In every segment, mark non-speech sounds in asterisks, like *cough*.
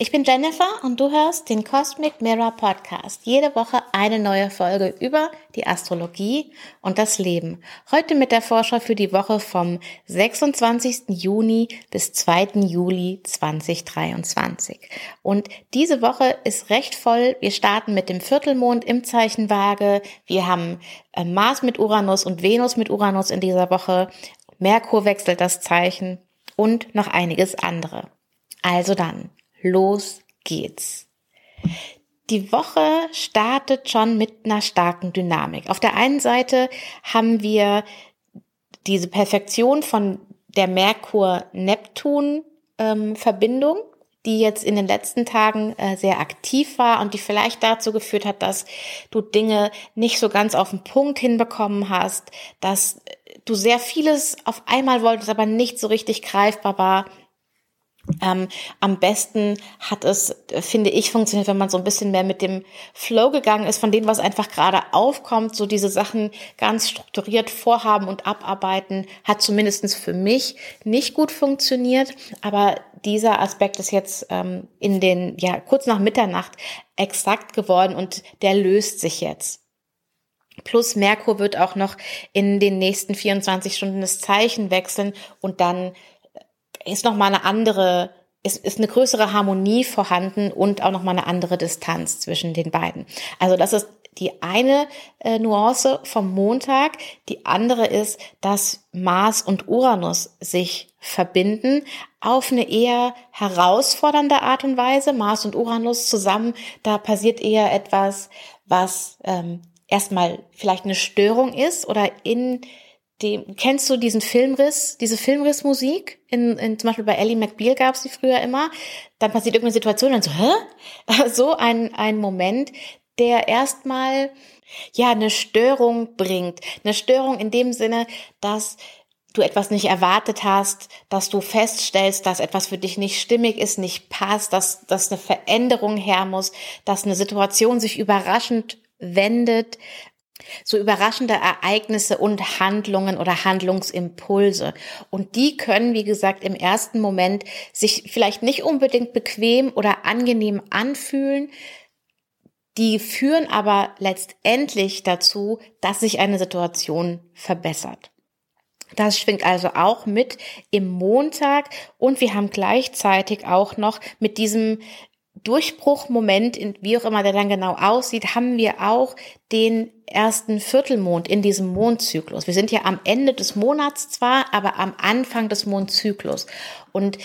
Ich bin Jennifer und du hörst den Cosmic Mirror Podcast. Jede Woche eine neue Folge über die Astrologie und das Leben. Heute mit der Vorschau für die Woche vom 26. Juni bis 2. Juli 2023. Und diese Woche ist recht voll. Wir starten mit dem Viertelmond im Zeichen Waage. Wir haben äh, Mars mit Uranus und Venus mit Uranus in dieser Woche. Merkur wechselt das Zeichen und noch einiges andere. Also dann, los geht's. Die Woche startet schon mit einer starken Dynamik. Auf der einen Seite haben wir diese Perfektion von der Merkur-Neptun-Verbindung, die jetzt in den letzten Tagen äh, sehr aktiv war und die vielleicht dazu geführt hat, dass du Dinge nicht so ganz auf den Punkt hinbekommen hast, dass du sehr vieles auf einmal wolltest, aber nicht so richtig greifbar war ähm, am besten hat es, finde ich, funktioniert, wenn man so ein bisschen mehr mit dem Flow gegangen ist, von dem, was einfach gerade aufkommt, so diese Sachen ganz strukturiert vorhaben und abarbeiten, hat zumindestens für mich nicht gut funktioniert. Aber dieser Aspekt ist jetzt ähm, in den, ja, kurz nach Mitternacht exakt geworden und der löst sich jetzt. Plus Merkur wird auch noch in den nächsten 24 Stunden das Zeichen wechseln und dann ist noch mal eine andere ist, ist eine größere Harmonie vorhanden und auch noch mal eine andere Distanz zwischen den beiden. Also das ist die eine äh, Nuance vom Montag. Die andere ist, dass Mars und Uranus sich verbinden auf eine eher herausfordernde Art und Weise. Mars und Uranus zusammen, da passiert eher etwas, was ähm, erstmal vielleicht eine Störung ist oder in dem, kennst du diesen Filmriss, diese Filmrissmusik? In, in, zum Beispiel bei Ellie McBeal gab es die früher immer. Dann passiert irgendeine Situation und so, hä? *laughs* So ein, ein Moment, der erstmal, ja, eine Störung bringt. Eine Störung in dem Sinne, dass du etwas nicht erwartet hast, dass du feststellst, dass etwas für dich nicht stimmig ist, nicht passt, dass, dass eine Veränderung her muss, dass eine Situation sich überraschend wendet, so überraschende Ereignisse und Handlungen oder Handlungsimpulse. Und die können, wie gesagt, im ersten Moment sich vielleicht nicht unbedingt bequem oder angenehm anfühlen. Die führen aber letztendlich dazu, dass sich eine Situation verbessert. Das schwingt also auch mit im Montag und wir haben gleichzeitig auch noch mit diesem Durchbruchmoment, wie auch immer der dann genau aussieht, haben wir auch den ersten Viertelmond in diesem Mondzyklus. Wir sind ja am Ende des Monats zwar, aber am Anfang des Mondzyklus. Und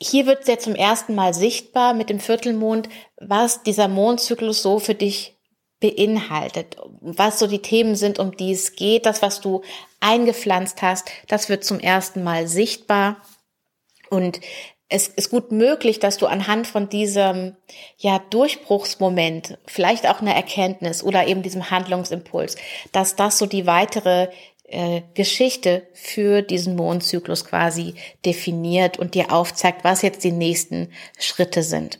hier wird ja zum ersten Mal sichtbar mit dem Viertelmond, was dieser Mondzyklus so für dich beinhaltet, was so die Themen sind, um die es geht, das, was du eingepflanzt hast, das wird zum ersten Mal sichtbar. Und es ist gut möglich, dass du anhand von diesem ja Durchbruchsmoment, vielleicht auch eine Erkenntnis oder eben diesem Handlungsimpuls, dass das so die weitere äh, Geschichte für diesen Mondzyklus quasi definiert und dir aufzeigt, was jetzt die nächsten Schritte sind.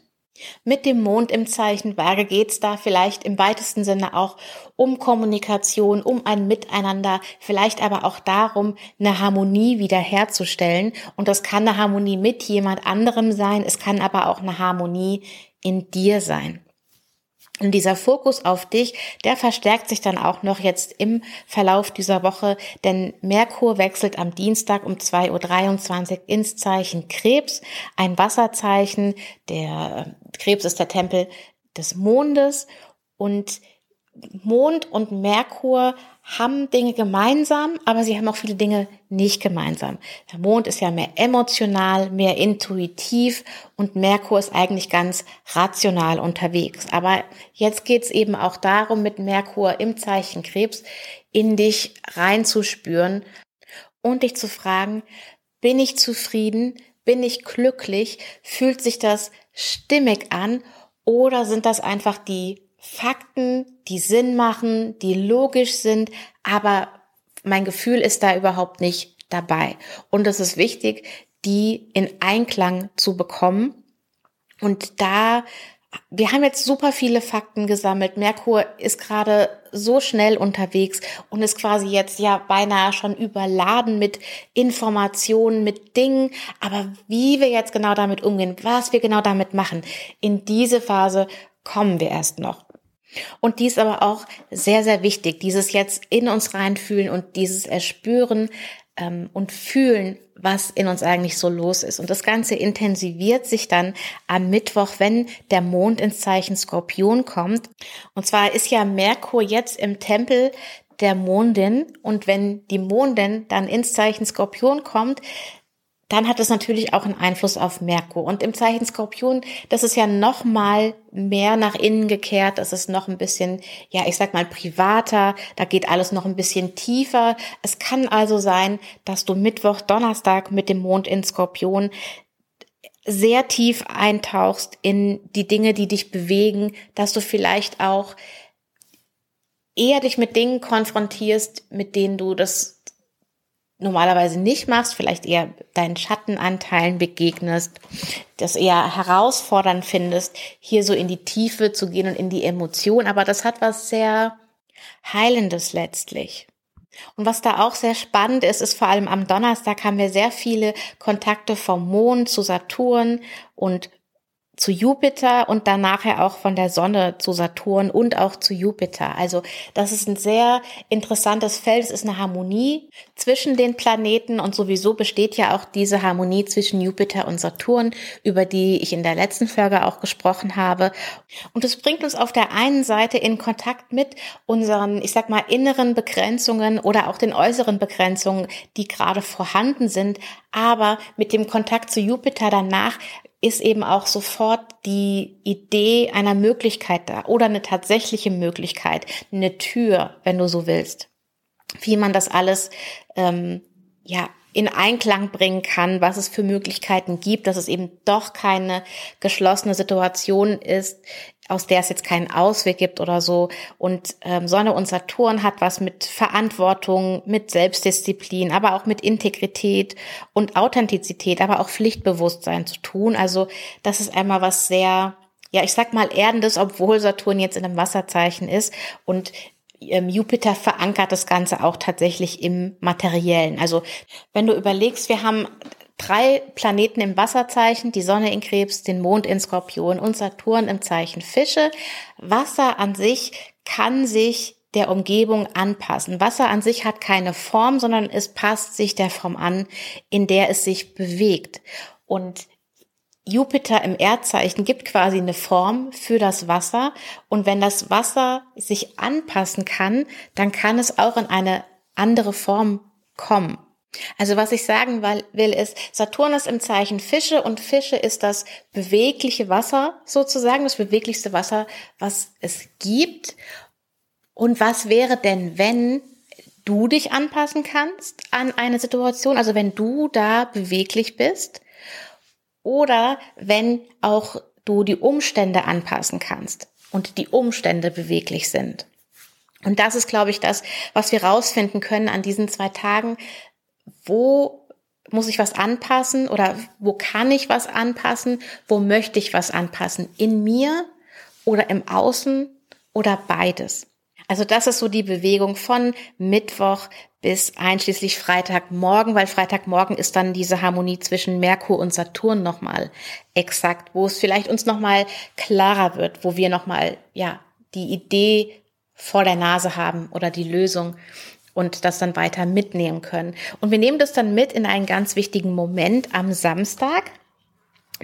Mit dem Mond im Zeichen Waage geht's da vielleicht im weitesten Sinne auch um Kommunikation, um ein Miteinander, vielleicht aber auch darum, eine Harmonie wiederherzustellen. Und das kann eine Harmonie mit jemand anderem sein, es kann aber auch eine Harmonie in dir sein. Und dieser Fokus auf dich, der verstärkt sich dann auch noch jetzt im Verlauf dieser Woche, denn Merkur wechselt am Dienstag um 2.23 Uhr ins Zeichen Krebs, ein Wasserzeichen. Der äh, Krebs ist der Tempel des Mondes und Mond und Merkur haben Dinge gemeinsam, aber sie haben auch viele Dinge nicht gemeinsam. Der Mond ist ja mehr emotional, mehr intuitiv und Merkur ist eigentlich ganz rational unterwegs. Aber jetzt geht's eben auch darum, mit Merkur im Zeichen Krebs in dich reinzuspüren und dich zu fragen, bin ich zufrieden? Bin ich glücklich? Fühlt sich das stimmig an? Oder sind das einfach die Fakten, die Sinn machen, die logisch sind, aber mein Gefühl ist da überhaupt nicht dabei. Und es ist wichtig, die in Einklang zu bekommen. Und da wir haben jetzt super viele Fakten gesammelt. Merkur ist gerade so schnell unterwegs und ist quasi jetzt ja beinahe schon überladen mit Informationen, mit Dingen. Aber wie wir jetzt genau damit umgehen, was wir genau damit machen, in diese Phase kommen wir erst noch. Und dies aber auch sehr, sehr wichtig, dieses jetzt in uns reinfühlen und dieses Erspüren ähm, und fühlen, was in uns eigentlich so los ist. Und das Ganze intensiviert sich dann am Mittwoch, wenn der Mond ins Zeichen Skorpion kommt. Und zwar ist ja Merkur jetzt im Tempel der Mondin und wenn die Mondin dann ins Zeichen Skorpion kommt, dann hat es natürlich auch einen Einfluss auf Merkur. Und im Zeichen Skorpion, das ist ja noch mal mehr nach innen gekehrt. Das ist noch ein bisschen, ja, ich sag mal privater. Da geht alles noch ein bisschen tiefer. Es kann also sein, dass du Mittwoch, Donnerstag mit dem Mond in Skorpion sehr tief eintauchst in die Dinge, die dich bewegen, dass du vielleicht auch eher dich mit Dingen konfrontierst, mit denen du das normalerweise nicht machst, vielleicht eher deinen Schattenanteilen begegnest, das eher herausfordernd findest, hier so in die Tiefe zu gehen und in die Emotion. Aber das hat was sehr Heilendes letztlich. Und was da auch sehr spannend ist, ist vor allem am Donnerstag haben wir sehr viele Kontakte vom Mond zu Saturn und zu Jupiter und dann nachher auch von der Sonne zu Saturn und auch zu Jupiter. Also das ist ein sehr interessantes Feld. Es ist eine Harmonie zwischen den Planeten und sowieso besteht ja auch diese Harmonie zwischen Jupiter und Saturn, über die ich in der letzten Folge auch gesprochen habe. Und es bringt uns auf der einen Seite in Kontakt mit unseren, ich sag mal, inneren Begrenzungen oder auch den äußeren Begrenzungen, die gerade vorhanden sind. Aber mit dem Kontakt zu Jupiter danach ist eben auch sofort die Idee einer Möglichkeit da oder eine tatsächliche Möglichkeit, eine Tür, wenn du so willst, wie man das alles ähm, ja in Einklang bringen kann, was es für Möglichkeiten gibt, dass es eben doch keine geschlossene Situation ist, aus der es jetzt keinen Ausweg gibt oder so. Und ähm, Sonne und Saturn hat was mit Verantwortung, mit Selbstdisziplin, aber auch mit Integrität und Authentizität, aber auch Pflichtbewusstsein zu tun. Also das ist einmal was sehr, ja, ich sag mal erdendes, obwohl Saturn jetzt in einem Wasserzeichen ist und ähm, Jupiter verankert das Ganze auch tatsächlich im Materiellen. Also wenn du überlegst, wir haben drei Planeten im Wasserzeichen, die Sonne in Krebs, den Mond in Skorpion und Saturn im Zeichen Fische. Wasser an sich kann sich der Umgebung anpassen. Wasser an sich hat keine Form, sondern es passt sich der Form an, in der es sich bewegt. Und Jupiter im Erdzeichen gibt quasi eine Form für das Wasser. Und wenn das Wasser sich anpassen kann, dann kann es auch in eine andere Form kommen. Also was ich sagen will, ist, Saturn ist im Zeichen Fische und Fische ist das bewegliche Wasser sozusagen, das beweglichste Wasser, was es gibt. Und was wäre denn, wenn du dich anpassen kannst an eine Situation, also wenn du da beweglich bist oder wenn auch du die Umstände anpassen kannst und die Umstände beweglich sind. Und das ist, glaube ich, das, was wir rausfinden können an diesen zwei Tagen, wo muss ich was anpassen oder wo kann ich was anpassen, wo möchte ich was anpassen, in mir oder im Außen oder beides. Also das ist so die Bewegung von Mittwoch bis einschließlich Freitagmorgen, weil Freitagmorgen ist dann diese Harmonie zwischen Merkur und Saturn nochmal exakt, wo es vielleicht uns nochmal klarer wird, wo wir nochmal, ja, die Idee vor der Nase haben oder die Lösung und das dann weiter mitnehmen können. Und wir nehmen das dann mit in einen ganz wichtigen Moment am Samstag.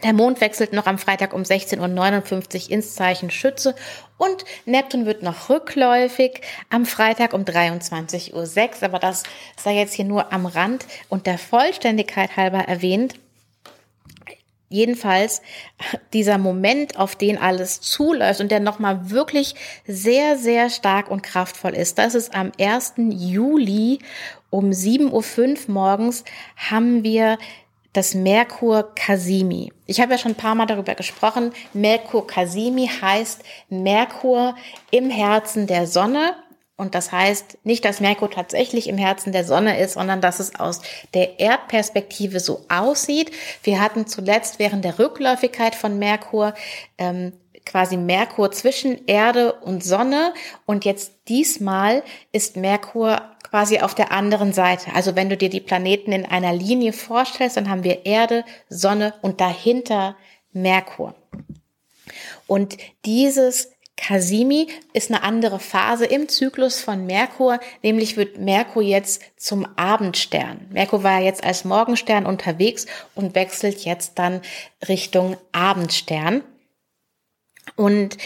Der Mond wechselt noch am Freitag um 16.59 Uhr ins Zeichen Schütze und Neptun wird noch rückläufig am Freitag um 23.06 Uhr. Aber das sei jetzt hier nur am Rand und der Vollständigkeit halber erwähnt. Jedenfalls *laughs* dieser Moment, auf den alles zuläuft und der nochmal wirklich sehr, sehr stark und kraftvoll ist, das ist am 1. Juli um 7.05 Uhr morgens haben wir das Merkur Casimi. Ich habe ja schon ein paar Mal darüber gesprochen. Merkur Casimi heißt Merkur im Herzen der Sonne und das heißt nicht, dass Merkur tatsächlich im Herzen der Sonne ist, sondern dass es aus der Erdperspektive so aussieht. Wir hatten zuletzt während der Rückläufigkeit von Merkur ähm, quasi Merkur zwischen Erde und Sonne und jetzt diesmal ist Merkur quasi auf der anderen Seite. Also wenn du dir die Planeten in einer Linie vorstellst, dann haben wir Erde, Sonne und dahinter Merkur. Und dieses Kasimi ist eine andere Phase im Zyklus von Merkur, nämlich wird Merkur jetzt zum Abendstern. Merkur war jetzt als Morgenstern unterwegs und wechselt jetzt dann Richtung Abendstern. Und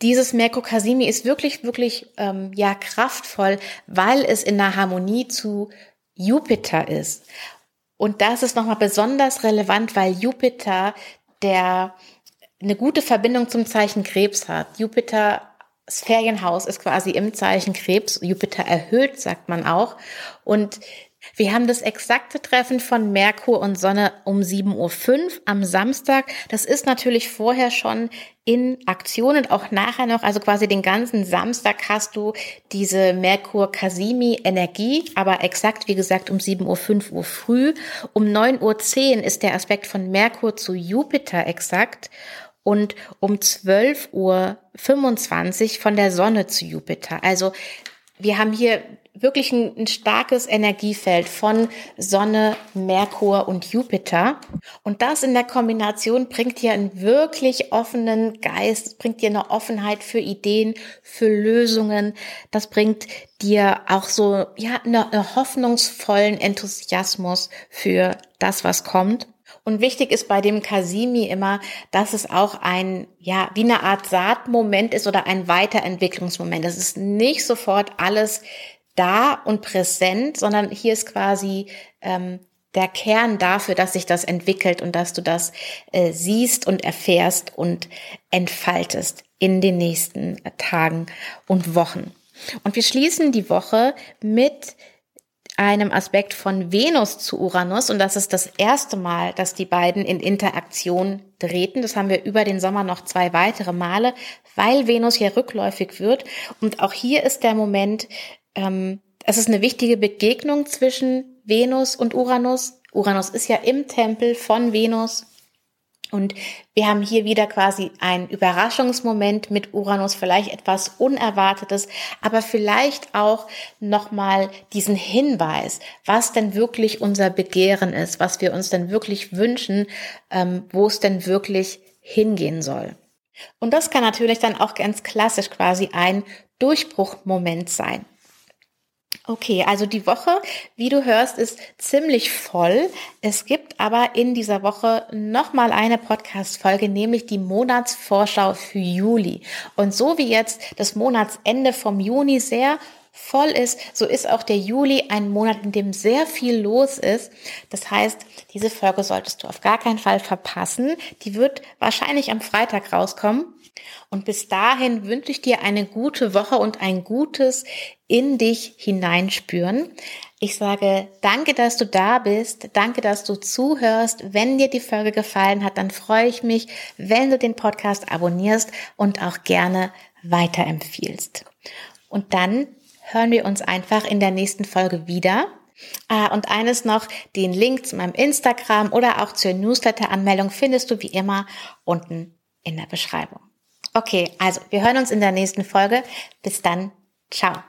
dieses Merkur Kasimi ist wirklich, wirklich ähm, ja kraftvoll, weil es in der Harmonie zu Jupiter ist. Und das ist nochmal besonders relevant, weil Jupiter der eine gute Verbindung zum Zeichen Krebs hat. Jupiter das Ferienhaus ist quasi im Zeichen Krebs. Jupiter erhöht, sagt man auch. Und wir haben das exakte Treffen von Merkur und Sonne um 7.05 Uhr am Samstag. Das ist natürlich vorher schon in Aktion und auch nachher noch, also quasi den ganzen Samstag hast du diese Merkur-Kasimi-Energie, aber exakt, wie gesagt, um 7.05 Uhr Uhr früh. Um 9.10 Uhr ist der Aspekt von Merkur zu Jupiter exakt und um 12.25 Uhr von der Sonne zu Jupiter. Also wir haben hier wirklich ein, ein, starkes Energiefeld von Sonne, Merkur und Jupiter. Und das in der Kombination bringt dir einen wirklich offenen Geist, bringt dir eine Offenheit für Ideen, für Lösungen. Das bringt dir auch so, ja, einen eine hoffnungsvollen Enthusiasmus für das, was kommt. Und wichtig ist bei dem Kasimi immer, dass es auch ein, ja, wie eine Art Saatmoment ist oder ein Weiterentwicklungsmoment. Es ist nicht sofort alles da und präsent, sondern hier ist quasi ähm, der Kern dafür, dass sich das entwickelt und dass du das äh, siehst und erfährst und entfaltest in den nächsten Tagen und Wochen. Und wir schließen die Woche mit einem Aspekt von Venus zu Uranus und das ist das erste Mal, dass die beiden in Interaktion treten. Das haben wir über den Sommer noch zwei weitere Male, weil Venus hier rückläufig wird. Und auch hier ist der Moment, ähm, es ist eine wichtige Begegnung zwischen Venus und Uranus. Uranus ist ja im Tempel von Venus und wir haben hier wieder quasi ein Überraschungsmoment mit Uranus, vielleicht etwas Unerwartetes, aber vielleicht auch nochmal diesen Hinweis, was denn wirklich unser Begehren ist, was wir uns denn wirklich wünschen, ähm, wo es denn wirklich hingehen soll. Und das kann natürlich dann auch ganz klassisch quasi ein Durchbruchmoment sein. Okay, also die Woche, wie du hörst, ist ziemlich voll. Es gibt aber in dieser Woche nochmal eine Podcast-Folge, nämlich die Monatsvorschau für Juli. Und so wie jetzt das Monatsende vom Juni sehr voll ist, so ist auch der Juli ein Monat, in dem sehr viel los ist. Das heißt, diese Folge solltest du auf gar keinen Fall verpassen. Die wird wahrscheinlich am Freitag rauskommen. Und bis dahin wünsche ich dir eine gute Woche und ein gutes in dich hineinspüren. Ich sage danke, dass du da bist. Danke, dass du zuhörst. Wenn dir die Folge gefallen hat, dann freue ich mich, wenn du den Podcast abonnierst und auch gerne weiterempfiehlst. Und dann hören wir uns einfach in der nächsten Folge wieder. Ah, und eines noch, den Link zu meinem Instagram oder auch zur Newsletter-Anmeldung findest du wie immer unten in der Beschreibung. Okay, also wir hören uns in der nächsten Folge. Bis dann. Ciao.